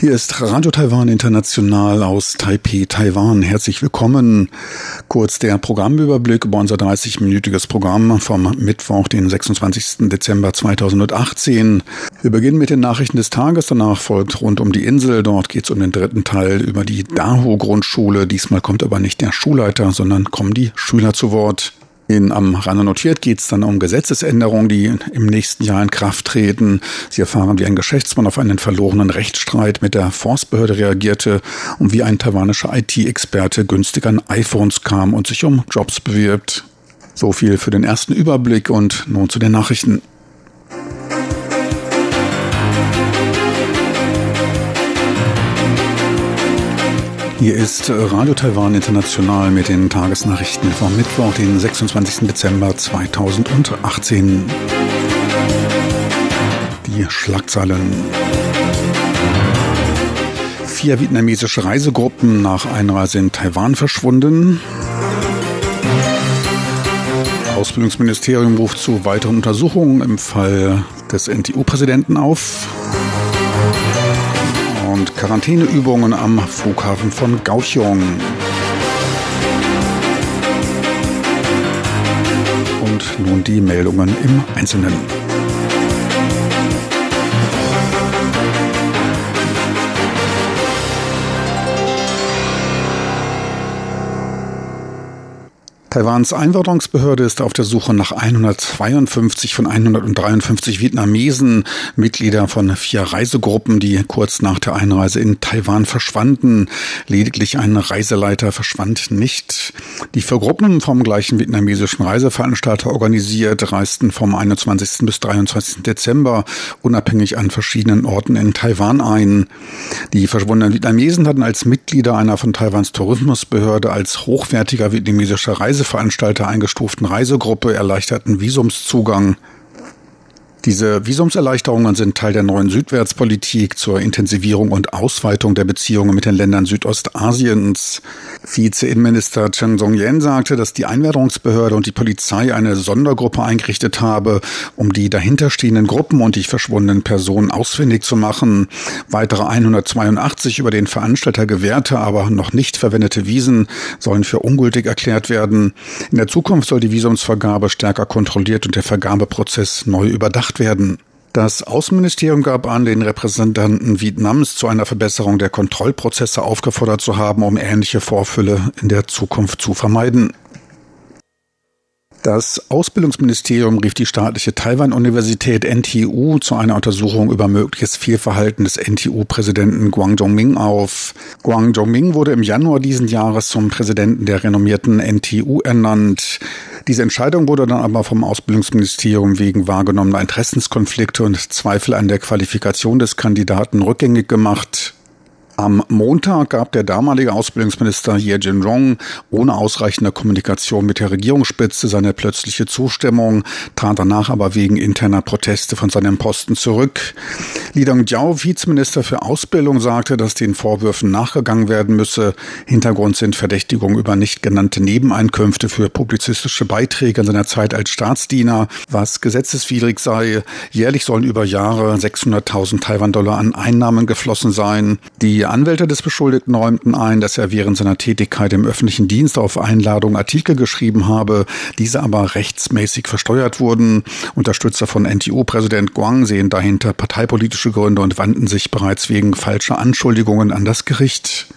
Hier ist Radio Taiwan International aus Taipei, Taiwan. Herzlich willkommen. Kurz der Programmüberblick über unser 30-minütiges Programm vom Mittwoch, den 26. Dezember 2018. Wir beginnen mit den Nachrichten des Tages. Danach folgt rund um die Insel. Dort geht es um den dritten Teil über die Daho-Grundschule. Diesmal kommt aber nicht der Schulleiter, sondern kommen die Schüler zu Wort. In Am Rande notiert geht es dann um Gesetzesänderungen, die im nächsten Jahr in Kraft treten. Sie erfahren, wie ein Geschäftsmann auf einen verlorenen Rechtsstreit mit der Forstbehörde reagierte und wie ein taiwanischer IT-Experte günstig an iPhones kam und sich um Jobs bewirbt. So viel für den ersten Überblick und nun zu den Nachrichten. Hier ist Radio Taiwan International mit den Tagesnachrichten vom Mittwoch, den 26. Dezember 2018. Die Schlagzeilen. Vier vietnamesische Reisegruppen nach Einreise in Taiwan verschwunden. Ausbildungsministerium ruft zu weiteren Untersuchungen im Fall des NTU-Präsidenten auf und Quarantäneübungen am Flughafen von Kaohsiung. Und nun die Meldungen im Einzelnen. Taiwans Einwanderungsbehörde ist auf der Suche nach 152 von 153 Vietnamesen, Mitglieder von vier Reisegruppen, die kurz nach der Einreise in Taiwan verschwanden. Lediglich ein Reiseleiter verschwand nicht. Die vier Gruppen vom gleichen vietnamesischen Reiseveranstalter organisiert, reisten vom 21. bis 23. Dezember unabhängig an verschiedenen Orten in Taiwan ein. Die verschwundenen Vietnamesen hatten als Mitglieder einer von Taiwans Tourismusbehörde als hochwertiger vietnamesischer Reise Reiseveranstalter eingestuften Reisegruppe erleichterten Visumszugang diese Visumserleichterungen sind Teil der neuen Südwärtspolitik zur Intensivierung und Ausweitung der Beziehungen mit den Ländern Südostasiens. Vize-Innenminister Chen Song-yen sagte, dass die Einwanderungsbehörde und die Polizei eine Sondergruppe eingerichtet habe, um die dahinterstehenden Gruppen und die verschwundenen Personen ausfindig zu machen. Weitere 182 über den Veranstalter gewährte, aber noch nicht verwendete Visen sollen für ungültig erklärt werden. In der Zukunft soll die Visumsvergabe stärker kontrolliert und der Vergabeprozess neu überdacht gemacht werden. Das Außenministerium gab an, den Repräsentanten Vietnams zu einer Verbesserung der Kontrollprozesse aufgefordert zu haben, um ähnliche Vorfälle in der Zukunft zu vermeiden. Das Ausbildungsministerium rief die staatliche Taiwan-Universität NTU zu einer Untersuchung über mögliches Fehlverhalten des NTU-Präsidenten Guang Zhongming auf. Guang Zhongming wurde im Januar diesen Jahres zum Präsidenten der renommierten NTU ernannt. Diese Entscheidung wurde dann aber vom Ausbildungsministerium wegen wahrgenommener Interessenskonflikte und Zweifel an der Qualifikation des Kandidaten rückgängig gemacht. Am Montag gab der damalige Ausbildungsminister Ye Jinrong ohne ausreichende Kommunikation mit der Regierungsspitze seine plötzliche Zustimmung, trat danach aber wegen interner Proteste von seinem Posten zurück. Li Dongjiao, Vizeminister für Ausbildung, sagte, dass den Vorwürfen nachgegangen werden müsse. Hintergrund sind Verdächtigungen über nicht genannte Nebeneinkünfte für publizistische Beiträge in seiner Zeit als Staatsdiener, was gesetzeswidrig sei. Jährlich sollen über Jahre 600.000 Taiwan-Dollar an Einnahmen geflossen sein. Die Anwälte des Beschuldigten räumten ein, dass er während seiner Tätigkeit im öffentlichen Dienst auf Einladung Artikel geschrieben habe, diese aber rechtsmäßig versteuert wurden. Unterstützer von NTU-Präsident Guang sehen dahinter parteipolitische Gründe und wandten sich bereits wegen falscher Anschuldigungen an das Gericht.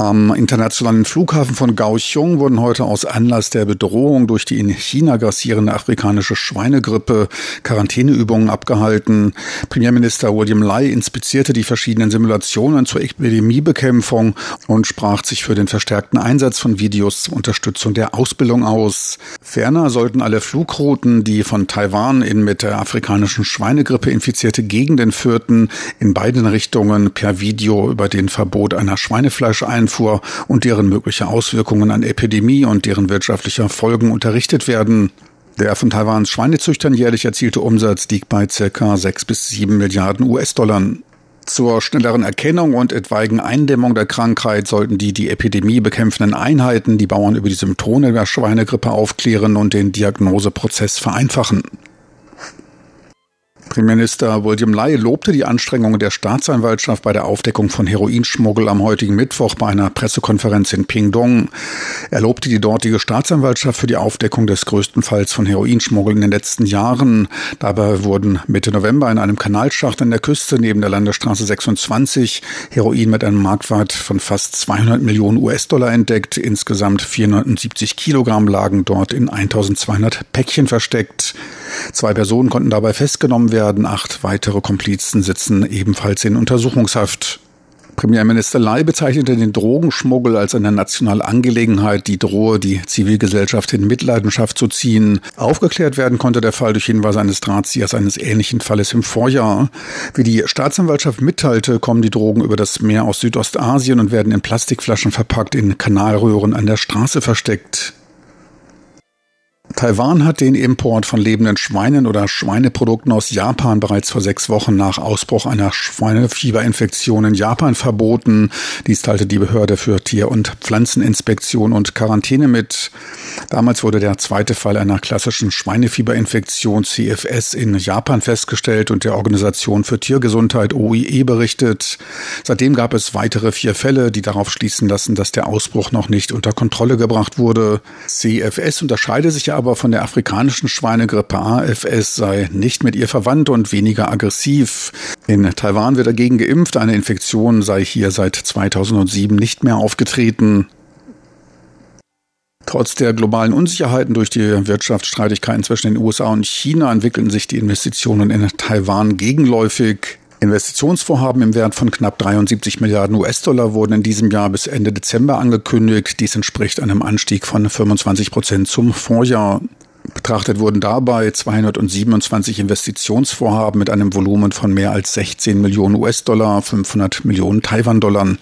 Am internationalen Flughafen von Kaohsiung wurden heute aus Anlass der Bedrohung durch die in China grassierende afrikanische Schweinegrippe Quarantäneübungen abgehalten. Premierminister William Lai inspizierte die verschiedenen Simulationen zur Epidemiebekämpfung und sprach sich für den verstärkten Einsatz von Videos zur Unterstützung der Ausbildung aus. Ferner sollten alle Flugrouten, die von Taiwan in mit der afrikanischen Schweinegrippe infizierte Gegenden führten, in beiden Richtungen per Video über den Verbot einer Schweinefleisch ein Einfuhr und deren mögliche Auswirkungen an Epidemie und deren wirtschaftlicher Folgen unterrichtet werden. Der von Taiwans Schweinezüchtern jährlich erzielte Umsatz liegt bei ca. 6 bis 7 Milliarden US-Dollar. Zur schnelleren Erkennung und etwaigen Eindämmung der Krankheit sollten die die Epidemie bekämpfenden Einheiten die Bauern über die Symptome der Schweinegrippe aufklären und den Diagnoseprozess vereinfachen. Premierminister William Lai lobte die Anstrengungen der Staatsanwaltschaft bei der Aufdeckung von Heroinschmuggel am heutigen Mittwoch bei einer Pressekonferenz in Pingdong. Er lobte die dortige Staatsanwaltschaft für die Aufdeckung des größten Falls von Heroinschmuggel in den letzten Jahren. Dabei wurden Mitte November in einem Kanalschacht an der Küste neben der Landesstraße 26 Heroin mit einem Marktwert von fast 200 Millionen US-Dollar entdeckt. Insgesamt 470 Kilogramm lagen dort in 1200 Päckchen versteckt. Zwei Personen konnten dabei festgenommen werden. Acht weitere Komplizen sitzen ebenfalls in Untersuchungshaft. Premierminister Lai bezeichnete den Drogenschmuggel als eine nationale Angelegenheit, die drohe, die Zivilgesellschaft in Mitleidenschaft zu ziehen. Aufgeklärt werden konnte der Fall durch Hinweise eines Drahtziehers eines ähnlichen Falles im Vorjahr. Wie die Staatsanwaltschaft mitteilte, kommen die Drogen über das Meer aus Südostasien und werden in Plastikflaschen verpackt in Kanalröhren an der Straße versteckt. Taiwan hat den Import von lebenden Schweinen oder Schweineprodukten aus Japan bereits vor sechs Wochen nach Ausbruch einer Schweinefieberinfektion in Japan verboten. Dies teilte die Behörde für Tier- und Pflanzeninspektion und Quarantäne mit. Damals wurde der zweite Fall einer klassischen Schweinefieberinfektion CFS in Japan festgestellt und der Organisation für Tiergesundheit OIE berichtet. Seitdem gab es weitere vier Fälle, die darauf schließen lassen, dass der Ausbruch noch nicht unter Kontrolle gebracht wurde. CFS unterscheide sich ja aber von der afrikanischen Schweinegrippe AFS sei nicht mit ihr verwandt und weniger aggressiv. In Taiwan wird dagegen geimpft. Eine Infektion sei hier seit 2007 nicht mehr aufgetreten. Trotz der globalen Unsicherheiten durch die Wirtschaftsstreitigkeiten zwischen den USA und China entwickeln sich die Investitionen in Taiwan gegenläufig. Investitionsvorhaben im Wert von knapp 73 Milliarden US-Dollar wurden in diesem Jahr bis Ende Dezember angekündigt. Dies entspricht einem Anstieg von 25 Prozent zum Vorjahr. Betrachtet wurden dabei 227 Investitionsvorhaben mit einem Volumen von mehr als 16 Millionen US-Dollar, 500 Millionen Taiwan-Dollar.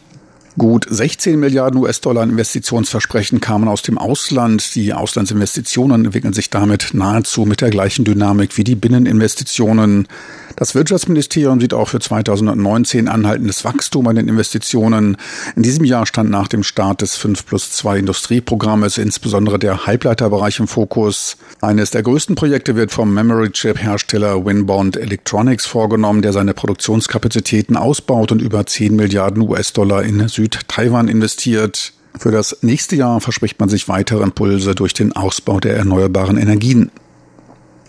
Gut 16 Milliarden US-Dollar Investitionsversprechen kamen aus dem Ausland. Die Auslandsinvestitionen entwickeln sich damit nahezu mit der gleichen Dynamik wie die Binneninvestitionen. Das Wirtschaftsministerium sieht auch für 2019 anhaltendes Wachstum an den Investitionen. In diesem Jahr stand nach dem Start des 5 plus 2 Industrieprogrammes insbesondere der Halbleiterbereich im Fokus. Eines der größten Projekte wird vom Memory Chip Hersteller Winbond Electronics vorgenommen, der seine Produktionskapazitäten ausbaut und über 10 Milliarden US-Dollar in Süd Süd-Taiwan investiert. Für das nächste Jahr verspricht man sich weitere Impulse durch den Ausbau der erneuerbaren Energien.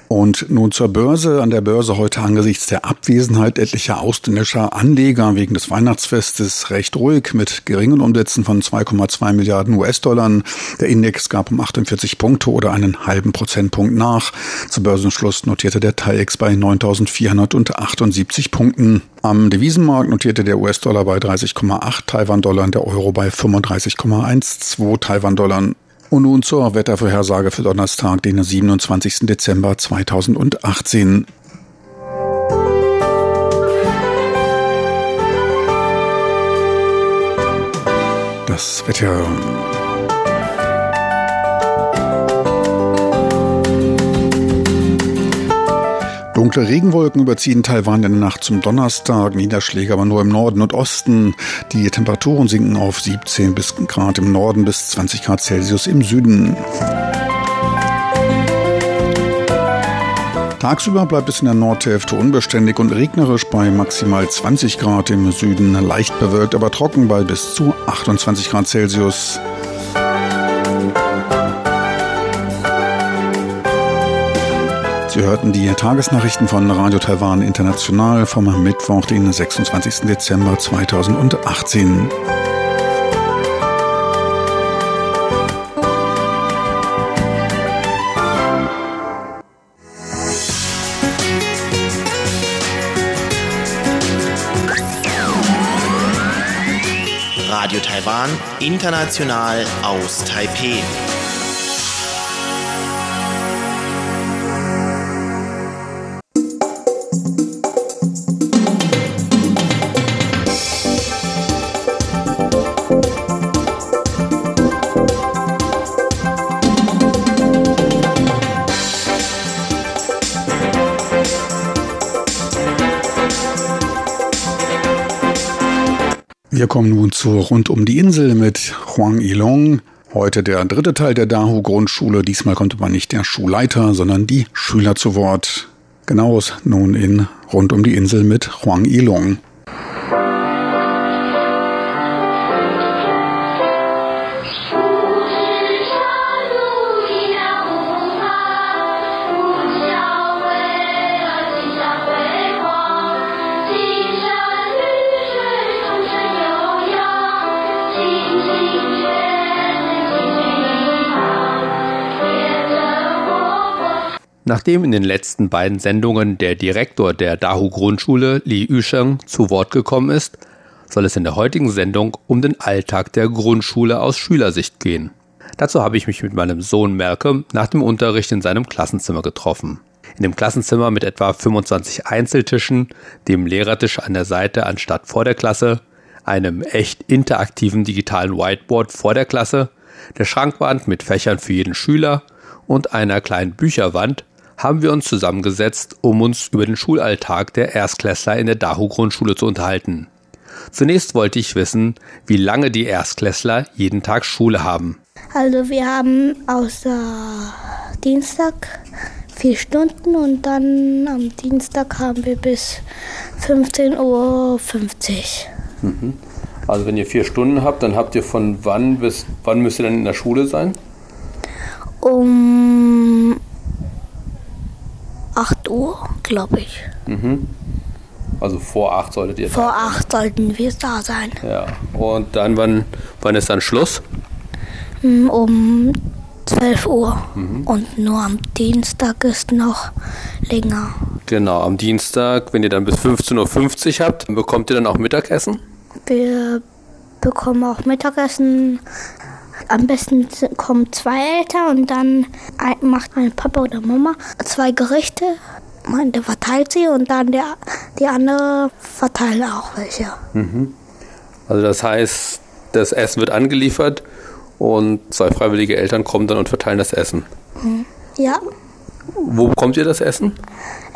Und nun zur Börse. An der Börse heute angesichts der Abwesenheit etlicher ausländischer Anleger wegen des Weihnachtsfestes recht ruhig mit geringen Umsätzen von 2,2 Milliarden US-Dollar. Der Index gab um 48 Punkte oder einen halben Prozentpunkt nach. Zu Börsenschluss notierte der TAIEX bei 9.478 Punkten. Am Devisenmarkt notierte der US-Dollar bei 30,8 Taiwan-Dollar der Euro bei 35,12 Taiwan-Dollar. Und nun zur Wettervorhersage für Donnerstag, den 27. Dezember 2018. Das Wetter Dunkle Regenwolken überziehen Taiwan in der Nacht zum Donnerstag, Niederschläge aber nur im Norden und Osten. Die Temperaturen sinken auf 17 bis Grad im Norden bis 20 Grad Celsius im Süden. Tagsüber bleibt es in der Nordhälfte unbeständig und regnerisch bei maximal 20 Grad im Süden, leicht bewölkt, aber trocken bei bis zu 28 Grad Celsius. Sie hörten die Tagesnachrichten von Radio Taiwan International vom Mittwoch, den 26. Dezember 2018. Radio Taiwan, international aus Taipeh. Wir kommen nun zu Rund um die Insel mit Huang Ilong. Heute der dritte Teil der Dahu Grundschule. Diesmal kommt aber nicht der Schulleiter, sondern die Schüler zu Wort. Genaues nun in Rund um die Insel mit Huang Ilong. Nachdem in den letzten beiden Sendungen der Direktor der Dahu Grundschule, Li Yusheng, zu Wort gekommen ist, soll es in der heutigen Sendung um den Alltag der Grundschule aus Schülersicht gehen. Dazu habe ich mich mit meinem Sohn Merke nach dem Unterricht in seinem Klassenzimmer getroffen. In dem Klassenzimmer mit etwa 25 Einzeltischen, dem Lehrertisch an der Seite anstatt vor der Klasse, einem echt interaktiven digitalen Whiteboard vor der Klasse, der Schrankwand mit Fächern für jeden Schüler und einer kleinen Bücherwand haben wir uns zusammengesetzt, um uns über den Schulalltag der Erstklässler in der Dahu-Grundschule zu unterhalten. Zunächst wollte ich wissen, wie lange die Erstklässler jeden Tag Schule haben. Also wir haben außer Dienstag vier Stunden und dann am Dienstag haben wir bis 15.50 Uhr. Mhm. Also wenn ihr vier Stunden habt, dann habt ihr von wann bis wann müsst ihr dann in der Schule sein? Um 8 Uhr, glaube ich. Mhm. Also vor 8 solltet ihr Vor 8 sollten wir da sein. Ja. Und dann, wann, wann ist dann Schluss? Hm, um 12 Uhr. Mhm. Und nur am Dienstag ist noch länger. Genau, am Dienstag, wenn ihr dann bis 15.50 Uhr habt, bekommt ihr dann auch Mittagessen? Wir bekommen auch Mittagessen am besten kommen zwei Eltern und dann macht mein Papa oder Mama zwei Gerichte. Der verteilt sie und dann der, die andere verteilt auch welche. Mhm. Also das heißt, das Essen wird angeliefert und zwei freiwillige Eltern kommen dann und verteilen das Essen. Mhm. Ja. Wo bekommt ihr das Essen?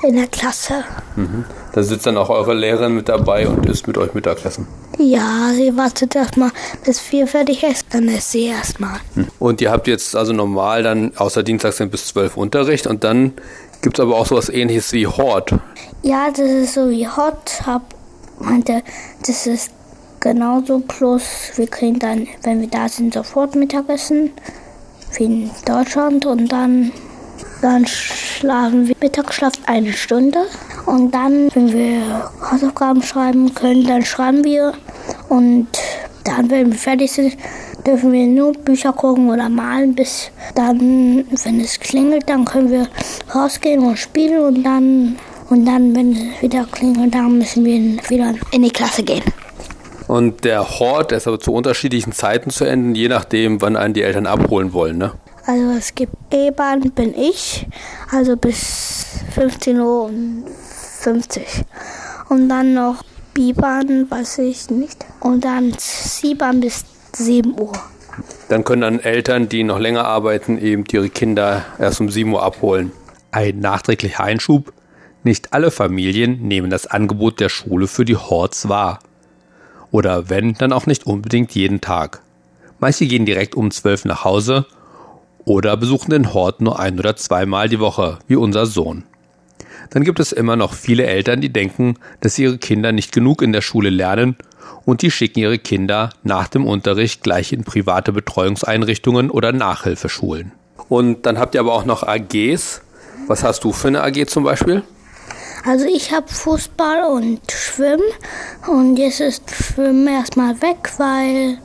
In der Klasse. Mhm. Da sitzt dann auch eure Lehrerin mit dabei und isst mit euch Mittagessen. Ja, sie wartet erstmal, bis vier fertig ist, dann ist sie erstmal. Hm. Und ihr habt jetzt also normal dann außer Dienstags bis zwölf Unterricht und dann gibt es aber auch sowas ähnliches wie Hort. Ja, das ist so wie Hort. Hab, meinte, das ist genauso, plus wir kriegen dann, wenn wir da sind, sofort Mittagessen, wie in Deutschland und dann dann schlafen wir Mittagsschlaf eine Stunde. Und dann, wenn wir Hausaufgaben schreiben können, dann schreiben wir. Und dann, wenn wir fertig sind, dürfen wir nur Bücher gucken oder malen, bis dann, wenn es klingelt, dann können wir rausgehen und spielen und dann, und dann, wenn es wieder klingelt, dann müssen wir wieder in die Klasse gehen. Und der Hort ist aber zu unterschiedlichen Zeiten zu enden, je nachdem, wann einen die Eltern abholen wollen, ne? Also es gibt E-Bahn bin ich, also bis 15.50 Uhr. Und dann noch B-Bahn, weiß ich nicht. Und dann C-Bahn bis 7 Uhr. Dann können dann Eltern, die noch länger arbeiten, eben ihre Kinder erst um 7 Uhr abholen. Ein nachträglicher Einschub. Nicht alle Familien nehmen das Angebot der Schule für die Horts wahr. Oder wenn, dann auch nicht unbedingt jeden Tag. Manche gehen direkt um 12 nach Hause oder besuchen den Hort nur ein oder zweimal die Woche, wie unser Sohn. Dann gibt es immer noch viele Eltern, die denken, dass ihre Kinder nicht genug in der Schule lernen und die schicken ihre Kinder nach dem Unterricht gleich in private Betreuungseinrichtungen oder Nachhilfeschulen. Und dann habt ihr aber auch noch AGs. Was hast du für eine AG zum Beispiel? Also ich habe Fußball und Schwimmen und jetzt ist Schwimmen erstmal weg, weil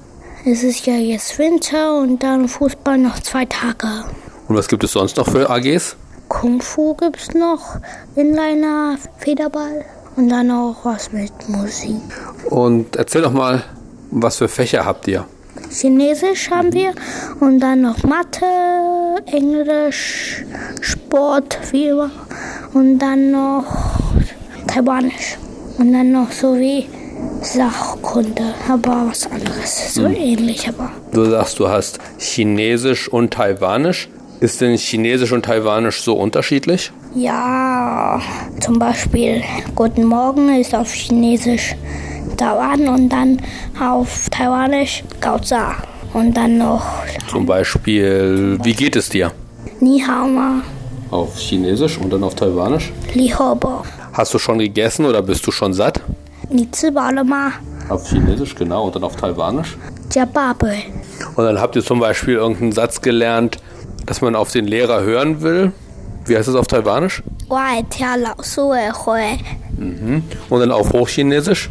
es ist ja jetzt Winter und dann Fußball noch zwei Tage. Und was gibt es sonst noch für AGs? Kung Fu gibt es noch, Inliner, Federball und dann auch was mit Musik. Und erzähl doch mal, was für Fächer habt ihr? Chinesisch haben wir und dann noch Mathe, Englisch, Sport, wie immer. Und dann noch Taiwanisch. Und dann noch so wie Sachkunde, aber was anderes, so hm. ähnlich aber. Du sagst, du hast Chinesisch und Taiwanisch. Ist denn Chinesisch und Taiwanisch so unterschiedlich? Ja, zum Beispiel Guten Morgen ist auf Chinesisch Taiwan und dann auf Taiwanisch Gaoza. Und dann noch Zum Beispiel, wie geht es dir? Ni Hao Ma, Auf Chinesisch und dann auf Taiwanisch. Li Ho Bo. Hast du schon gegessen oder bist du schon satt? Auf Chinesisch, genau. Und dann auf Taiwanisch. Und dann habt ihr zum Beispiel irgendeinen Satz gelernt, dass man auf den Lehrer hören will. Wie heißt das auf Taiwanisch? Mhm. Und dann auf Hochchinesisch?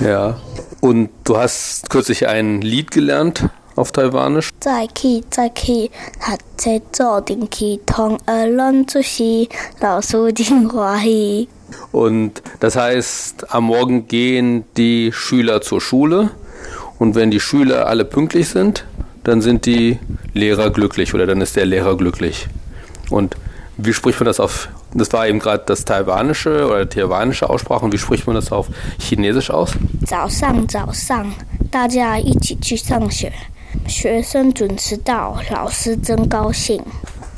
Mhm. Ja. Und du hast kürzlich ein Lied gelernt auf Taiwanisch. 再去再去，读册做定去，同学拢出席，老师真欢喜。 Und das heißt, am Morgen gehen die Schüler zur Schule. Und wenn die Schüler alle pünktlich sind, dann sind die Lehrer glücklich oder dann ist der Lehrer glücklich. Und wie spricht man das auf, das war eben gerade das taiwanische oder taiwanische Aussprache. Und wie spricht man das auf Chinesisch aus? 早上早上，大家一起去上学， 学生准时到，老师真高兴。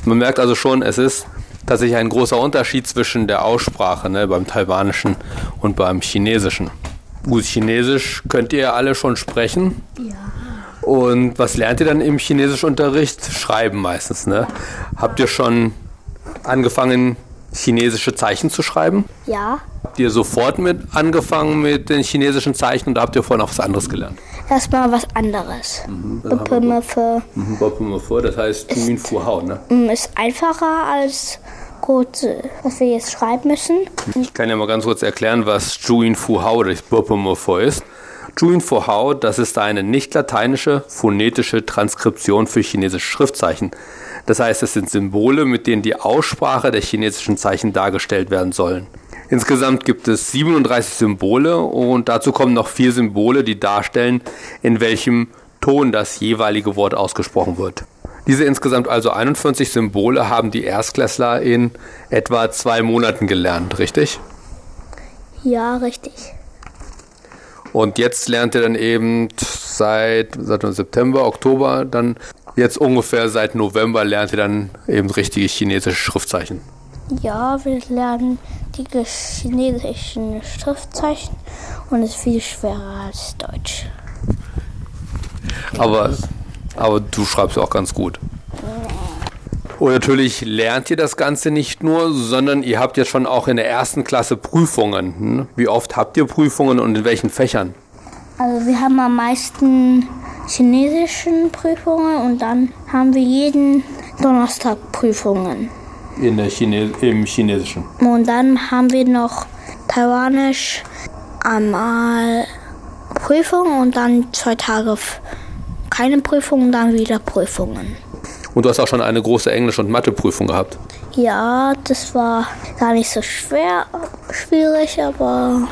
Man merkt also schon, es ist tatsächlich ein großer Unterschied zwischen der Aussprache ne, beim Taiwanischen und beim Chinesischen. Gut, Chinesisch könnt ihr alle schon sprechen. Ja. Und was lernt ihr dann im Chinesischunterricht? Schreiben meistens, ne? Habt ihr schon angefangen, chinesische Zeichen zu schreiben? Ja, Habt ihr sofort mit angefangen mit den chinesischen Zeichen oder habt ihr vorher noch was anderes gelernt? erstmal was anderes. Bepimmefe Das heißt Tuin Fu Hao, ne? mm, ist einfacher als kurze, was wir jetzt schreiben müssen. Ich kann ja mal ganz kurz erklären, was Juin Fu Hao durch Bopomorpho ist. Juin Fu Hao, das ist eine nicht lateinische phonetische Transkription für chinesische Schriftzeichen. Das heißt, es sind Symbole, mit denen die Aussprache der chinesischen Zeichen dargestellt werden sollen. Insgesamt gibt es 37 Symbole und dazu kommen noch vier Symbole, die darstellen, in welchem Ton das jeweilige Wort ausgesprochen wird. Diese insgesamt also 41 Symbole haben die Erstklässler in etwa zwei Monaten gelernt, richtig? Ja, richtig. Und jetzt lernt ihr dann eben seit, seit September, Oktober, dann jetzt ungefähr seit November lernt ihr dann eben richtige chinesische Schriftzeichen. Ja, wir lernen die chinesischen Schriftzeichen und es ist viel schwerer als Deutsch. Aber, aber du schreibst auch ganz gut. Und natürlich lernt ihr das Ganze nicht nur, sondern ihr habt jetzt schon auch in der ersten Klasse Prüfungen. hm? Wie oft habt ihr Prüfungen und in welchen Fächern? Also wir haben am meisten chinesischen Prüfungen und dann haben wir jeden Donnerstag Prüfungen. In der Chine Im Chinesischen. Und dann haben wir noch Taiwanisch einmal Prüfung und dann zwei Tage keine Prüfung und dann wieder Prüfungen. Und du hast auch schon eine große Englisch- und Matheprüfung gehabt. Ja, das war gar nicht so schwer, schwierig, aber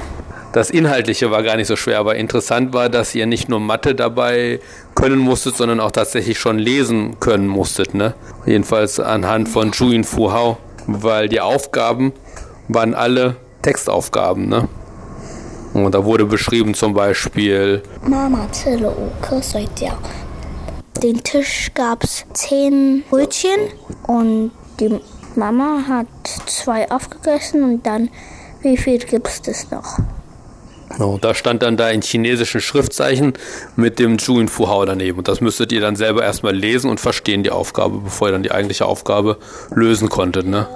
das Inhaltliche war gar nicht so schwer, aber interessant war, dass ihr nicht nur Mathe dabei können musstet, sondern auch tatsächlich schon lesen können musstet. Ne? Jedenfalls anhand von Juin Fu Hao, weil die Aufgaben waren alle Textaufgaben. Ne? Und da wurde beschrieben zum Beispiel: Mama oh, Den Tisch gab es zehn Brötchen und die Mama hat zwei aufgegessen und dann, wie viel gibt es noch? No, da stand dann da in chinesischen Schriftzeichen mit dem Juin Fu Hao daneben. Und das müsstet ihr dann selber erstmal lesen und verstehen, die Aufgabe, bevor ihr dann die eigentliche Aufgabe lösen konntet. Ne?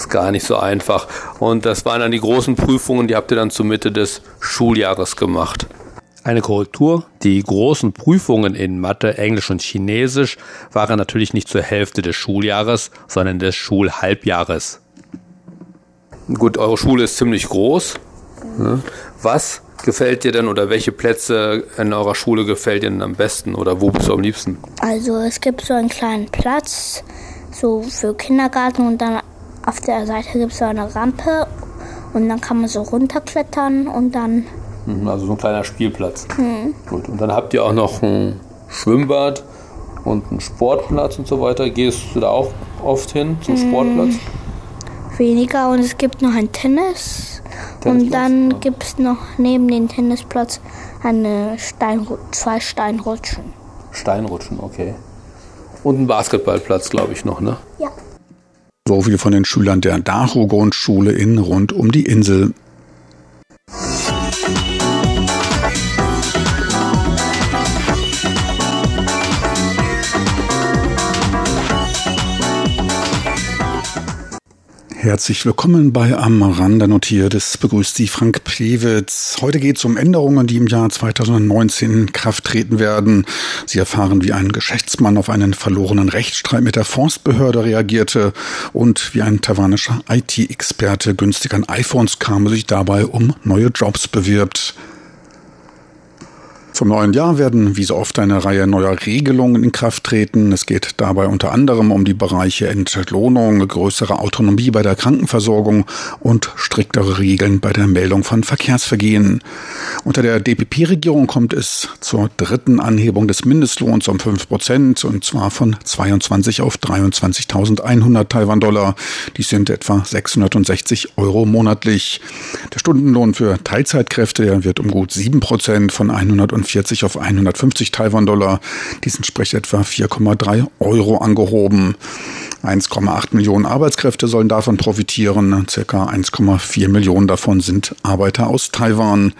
ist gar nicht so einfach. Und das waren dann die großen Prüfungen, die habt ihr dann zur Mitte des Schuljahres gemacht. Eine Korrektur. Die großen Prüfungen in Mathe, Englisch und Chinesisch waren natürlich nicht zur Hälfte des Schuljahres, sondern des Schulhalbjahres. Gut, eure Schule ist ziemlich groß. Ne? Was gefällt dir denn oder welche Plätze in eurer Schule gefällt dir denn am besten oder wo bist du am liebsten? Also es gibt so einen kleinen Platz, so für Kindergarten und dann auf der Seite gibt es so eine Rampe und dann kann man so runterklettern und dann Mhm, Also so ein kleiner Spielplatz. Gut. Und dann habt ihr auch noch ein Schwimmbad und einen Sportplatz und so weiter. Gehst du da auch oft hin zum Sportplatz? weniger und es gibt noch ein Tennis. Und dann ja. gibt es noch neben dem Tennisplatz eine Steinru zwei So viel von den Schülern der Dacho-Grundschule in rund um die Insel. Herzlich willkommen bei Am Rande notiert. Es begrüßt Sie Frank Plewitz. Heute geht es um Änderungen, die im Jahr 2019 in Kraft treten werden. Sie erfahren, wie ein Geschäftsmann auf einen verlorenen Rechtsstreit mit der Forstbehörde reagierte und wie ein taiwanischer IT-Experte günstig an iPhones kam und sich dabei um neue Jobs bewirbt. Zum neuen Jahr werden wie so oft eine Reihe neuer Regelungen in Kraft treten. Es geht dabei unter anderem um die Bereiche Entlohnung, größere Autonomie bei der Krankenversorgung und striktere Regeln bei der Meldung von Verkehrsvergehen. Unter der DPP-Regierung kommt es zur dritten Anhebung des Mindestlohns um 5 Prozent und zwar von 22 auf 23.100 Taiwan-Dollar. Dies sind etwa 660 Euro monatlich. Der Stundenlohn für Teilzeitkräfte wird um gut 7 Prozent von 100 140 auf 150 Taiwan-Dollar. Dies entspricht etwa 4,3 Euro angehoben. 1,8 Millionen Arbeitskräfte sollen davon profitieren. Circa 1,4 Millionen davon sind Arbeiter aus Taiwan.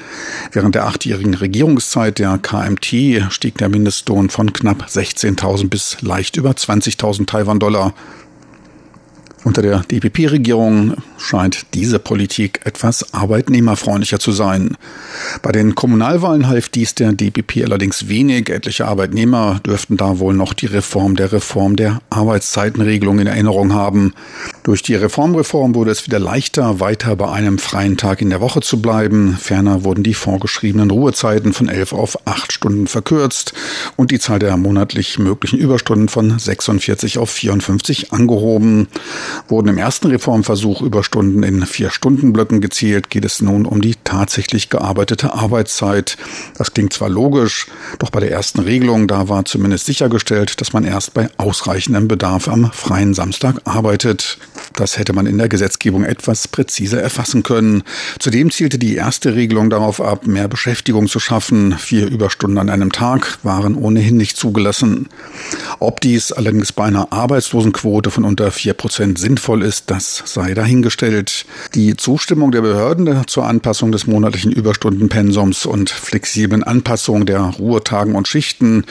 Während der achtjährigen Regierungszeit der KMT stieg der Mindestlohn von knapp 16.000 bis leicht über 20.000 Taiwan-Dollar. Unter der DPP-Regierung scheint diese Politik etwas arbeitnehmerfreundlicher zu sein. Bei den Kommunalwahlen half dies der DPP allerdings wenig. Etliche Arbeitnehmer dürften da wohl noch die Reform der Reform der Arbeitszeitenregelung in Erinnerung haben. Durch die Reformreform wurde es wieder leichter, weiter bei einem freien Tag in der Woche zu bleiben. Ferner wurden die vorgeschriebenen Ruhezeiten von elf auf acht Stunden verkürzt und die Zahl der monatlich möglichen Überstunden von 46 auf 54 angehoben. Wurden im ersten Reformversuch Überstunden in Vier-Stunden-Blöcken gezählt, geht es nun um die tatsächlich gearbeitete Arbeitszeit. Das klingt zwar logisch, doch bei der ersten Regelung, da war zumindest sichergestellt, dass man erst bei ausreichendem Bedarf am freien Samstag arbeitet. Das hätte man in der Gesetzgebung etwas präziser erfassen können. Zudem zielte die erste Regelung darauf ab, mehr Beschäftigung zu schaffen. Vier Überstunden an einem Tag waren ohnehin nicht zugelassen. Ob dies allerdings bei einer Arbeitslosenquote von unter vier Prozent sinnvoll ist, das sei dahingestellt. Die Zustimmung der Behörden zur Anpassung des monatlichen Überstundenpensums und flexiblen Anpassung der Ruhetagen und Schichten,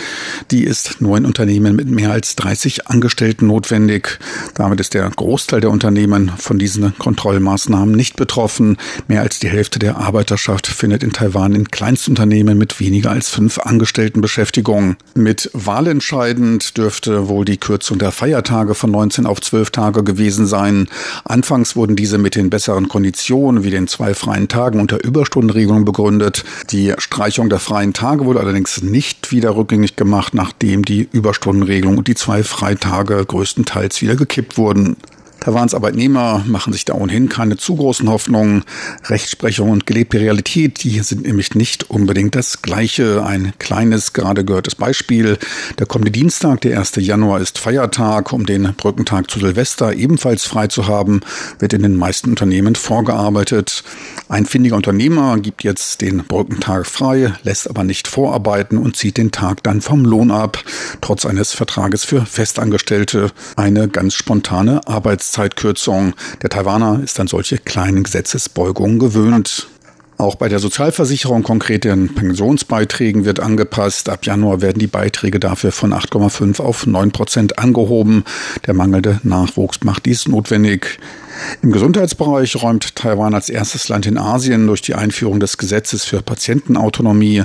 die ist nur in Unternehmen mit mehr als 30 Angestellten notwendig. Damit ist der Großteil der Unternehmen von diesen Kontrollmaßnahmen nicht betroffen. Mehr als die Hälfte der Arbeiterschaft findet in Taiwan in Kleinstunternehmen mit weniger als fünf Angestellten Beschäftigung. Mit wahlentscheidend dürfte wohl die Kürzung der Feiertage von 19 auf 12 Tage gewesen sein. Anfangs wurden diese mit den besseren Konditionen wie den zwei freien Tagen unter Überstundenregelung begründet. Die Streichung der freien Tage wurde allerdings nicht wieder rückgängig gemacht, nachdem die Überstundenregelung und die zwei Freitage größtenteils wieder gekippt wurden. Taiwans Arbeitnehmer machen sich da ohnehin keine zu großen Hoffnungen. Rechtsprechung und gelebte Realität, die sind nämlich nicht unbedingt das Gleiche. Ein kleines, gerade gehörtes Beispiel. Der kommende Dienstag, der 1. Januar, ist Feiertag. Um den Brückentag zu Silvester ebenfalls frei zu haben, wird in den meisten Unternehmen vorgearbeitet. Ein findiger Unternehmer gibt jetzt den Brückentag frei, lässt aber nicht vorarbeiten und zieht den Tag dann vom Lohn ab, trotz eines Vertrages für Festangestellte. Eine ganz spontane Arbeits Arbeitszeitkürzung. Der Taiwaner ist an solche kleinen Gesetzesbeugungen gewöhnt. Auch bei der Sozialversicherung, konkret den Pensionsbeiträgen, wird angepasst. Ab Januar werden die Beiträge dafür von 8,5 auf 9 Prozent angehoben. Der mangelnde Nachwuchs macht dies notwendig. Im Gesundheitsbereich räumt Taiwan als erstes Land in Asien durch die Einführung des Gesetzes für Patientenautonomie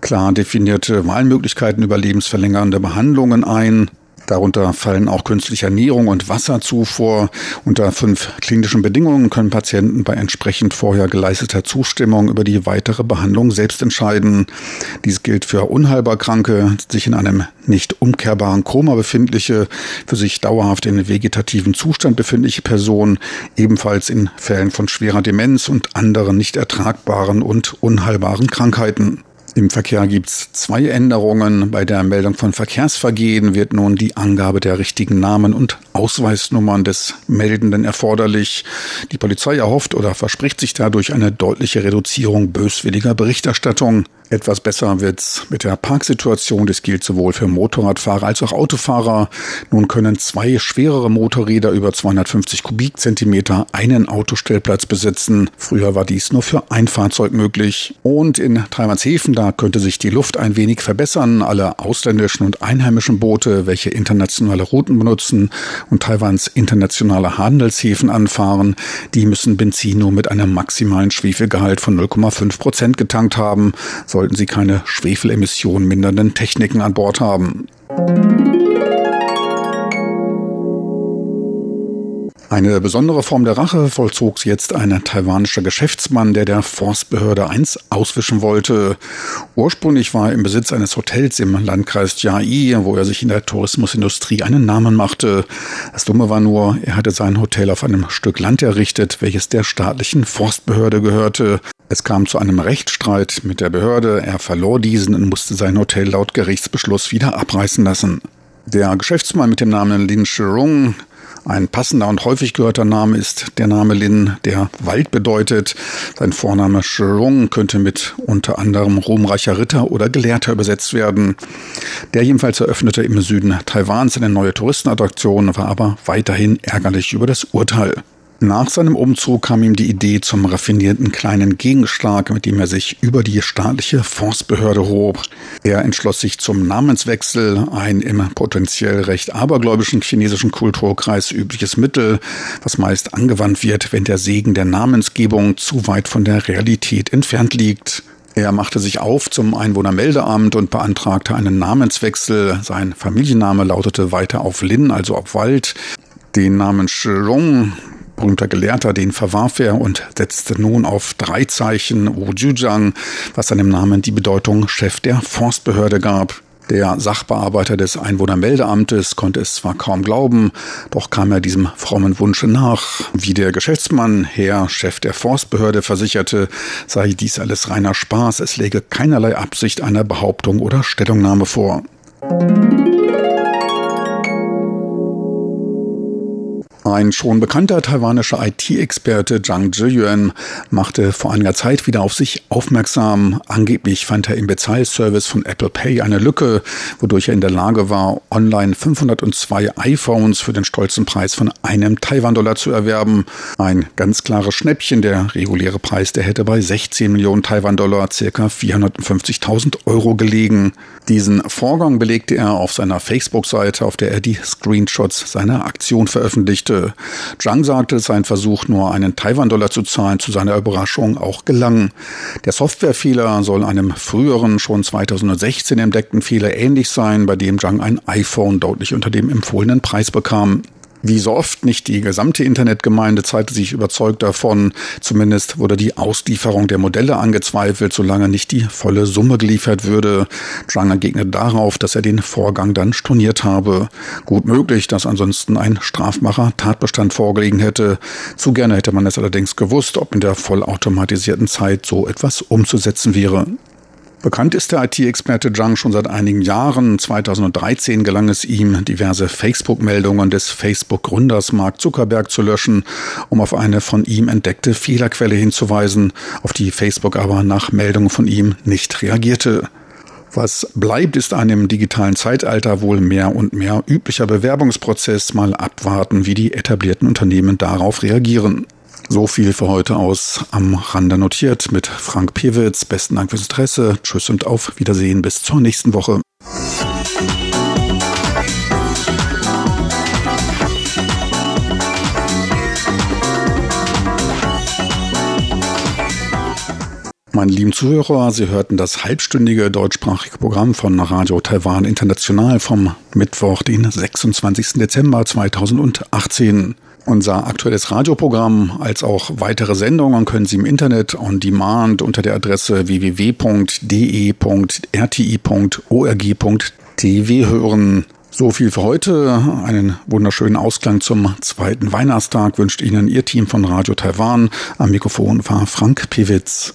klar definierte Wahlmöglichkeiten über lebensverlängernde Behandlungen ein. Darunter fallen auch künstliche Ernährung und Wasserzufuhr. Unter fünf klinischen Bedingungen können Patienten bei entsprechend vorher geleisteter Zustimmung über die weitere Behandlung selbst entscheiden. Dies gilt für unheilbar Kranke, sich in einem nicht umkehrbaren Koma befindliche, für sich dauerhaft in vegetativen Zustand befindliche Personen, ebenfalls in Fällen von schwerer Demenz und anderen nicht ertragbaren und unheilbaren Krankheiten. Im Verkehr gibt es zwei Änderungen. Bei der Meldung von Verkehrsvergehen wird nun die Angabe der richtigen Namen und Ausweisnummern des Meldenden erforderlich. Die Polizei erhofft oder verspricht sich dadurch eine deutliche Reduzierung böswilliger Berichterstattung. Etwas besser wird's mit der Parksituation. Das gilt sowohl für Motorradfahrer als auch Autofahrer. Nun können zwei schwerere Motorräder über 250 Kubikzentimeter einen Autostellplatz besitzen. Früher war dies nur für ein Fahrzeug möglich. Und in Taiwanshäfen, da könnte sich die Luft ein wenig verbessern. Alle ausländischen und einheimischen Boote, welche internationale Routen benutzen und Taiwans internationale Handelshäfen anfahren, die müssen Benzin nur mit einem maximalen Schwefelgehalt von 0,5 Prozent getankt haben. So sollten sie keine Schwefelemissionen mindernden Techniken an Bord haben. Eine besondere Form der Rache vollzog jetzt ein taiwanischer Geschäftsmann, der der Forstbehörde 1 auswischen wollte. Ursprünglich war er im Besitz eines Hotels im Landkreis Jiai, wo er sich in der Tourismusindustrie einen Namen machte. Das Dumme war nur, er hatte sein Hotel auf einem Stück Land errichtet, welches der staatlichen Forstbehörde gehörte. Es kam zu einem Rechtsstreit mit der Behörde, er verlor diesen und musste sein Hotel laut Gerichtsbeschluss wieder abreißen lassen. Der Geschäftsmann mit dem Namen Lin Shirung, ein passender und häufig gehörter Name ist der Name Lin, der Wald bedeutet. Sein Vorname Shirung könnte mit unter anderem ruhmreicher Ritter oder Gelehrter übersetzt werden. Der jedenfalls eröffnete im Süden Taiwans eine neue Touristenattraktion, war aber weiterhin ärgerlich über das Urteil. Nach seinem Umzug kam ihm die Idee zum raffinierten kleinen Gegenschlag, mit dem er sich über die staatliche Forstbehörde hob. Er entschloss sich zum Namenswechsel, ein im potenziell recht abergläubischen chinesischen Kulturkreis übliches Mittel, was meist angewandt wird, wenn der Segen der Namensgebung zu weit von der Realität entfernt liegt. Er machte sich auf zum Einwohnermeldeamt und beantragte einen Namenswechsel. Sein Familienname lautete weiter auf Lin, also auf Wald. Den Namen Shirong berühmter Gelehrter, den verwarf er und setzte nun auf drei Zeichen Wujujang, was seinem Namen die Bedeutung Chef der Forstbehörde gab. Der Sachbearbeiter des Einwohnermeldeamtes konnte es zwar kaum glauben, doch kam er diesem frommen Wunsche nach. Wie der Geschäftsmann, Herr Chef der Forstbehörde, versicherte, sei dies alles reiner Spaß, es läge keinerlei Absicht einer Behauptung oder Stellungnahme vor. Ein schon bekannter taiwanischer IT-Experte Zhang Zhiyuan machte vor einiger Zeit wieder auf sich aufmerksam. Angeblich fand er im Bezahlservice von Apple Pay eine Lücke, wodurch er in der Lage war, online 502 iPhones für den stolzen Preis von einem Taiwan-Dollar zu erwerben. Ein ganz klares Schnäppchen. Der reguläre Preis, der hätte bei 16 Millionen Taiwan-Dollar, circa 450.000 Euro gelegen. Diesen Vorgang belegte er auf seiner Facebook-Seite, auf der er die Screenshots seiner Aktion veröffentlichte. Zhang sagte, sein Versuch, nur einen Taiwan-Dollar zu zahlen, zu seiner Überraschung auch gelang. Der Softwarefehler soll einem früheren, schon 2016 entdeckten Fehler ähnlich sein, bei dem Zhang ein iPhone deutlich unter dem empfohlenen Preis bekam. Wie so oft nicht die gesamte Internetgemeinde zeigte sich überzeugt davon. Zumindest wurde die Auslieferung der Modelle angezweifelt, solange nicht die volle Summe geliefert würde. Zhang entgegnete darauf, dass er den Vorgang dann storniert habe. Gut möglich, dass ansonsten ein strafbarer Tatbestand vorgelegen hätte. Zu gerne hätte man es allerdings gewusst, ob in der vollautomatisierten Zeit so etwas umzusetzen wäre. Bekannt ist der IT-Experte Zhang schon seit einigen Jahren. 2013 gelang es ihm, diverse Facebook-Meldungen des Facebook-Gründers Mark Zuckerberg zu löschen, um auf eine von ihm entdeckte Fehlerquelle hinzuweisen, auf die Facebook aber nach Meldungen von ihm nicht reagierte. Was bleibt, ist einem digitalen Zeitalter wohl mehr und mehr üblicher Bewerbungsprozess. Mal abwarten, wie die etablierten Unternehmen darauf reagieren. So viel für heute aus am Rande notiert mit Frank Pewitz. Besten Dank fürs Interesse. Tschüss und auf Wiedersehen bis zur nächsten Woche. Meine lieben Zuhörer, Sie hörten das halbstündige deutschsprachige Programm von Radio Taiwan International vom Mittwoch, den 26. Dezember 2018. Unser aktuelles Radioprogramm als auch weitere Sendungen können Sie im Internet on demand unter der Adresse www.de.rti.org.tv hören. So viel für heute. Einen wunderschönen Ausklang zum zweiten Weihnachtstag wünscht Ihnen Ihr Team von Radio Taiwan. Am Mikrofon war Frank Pewitz.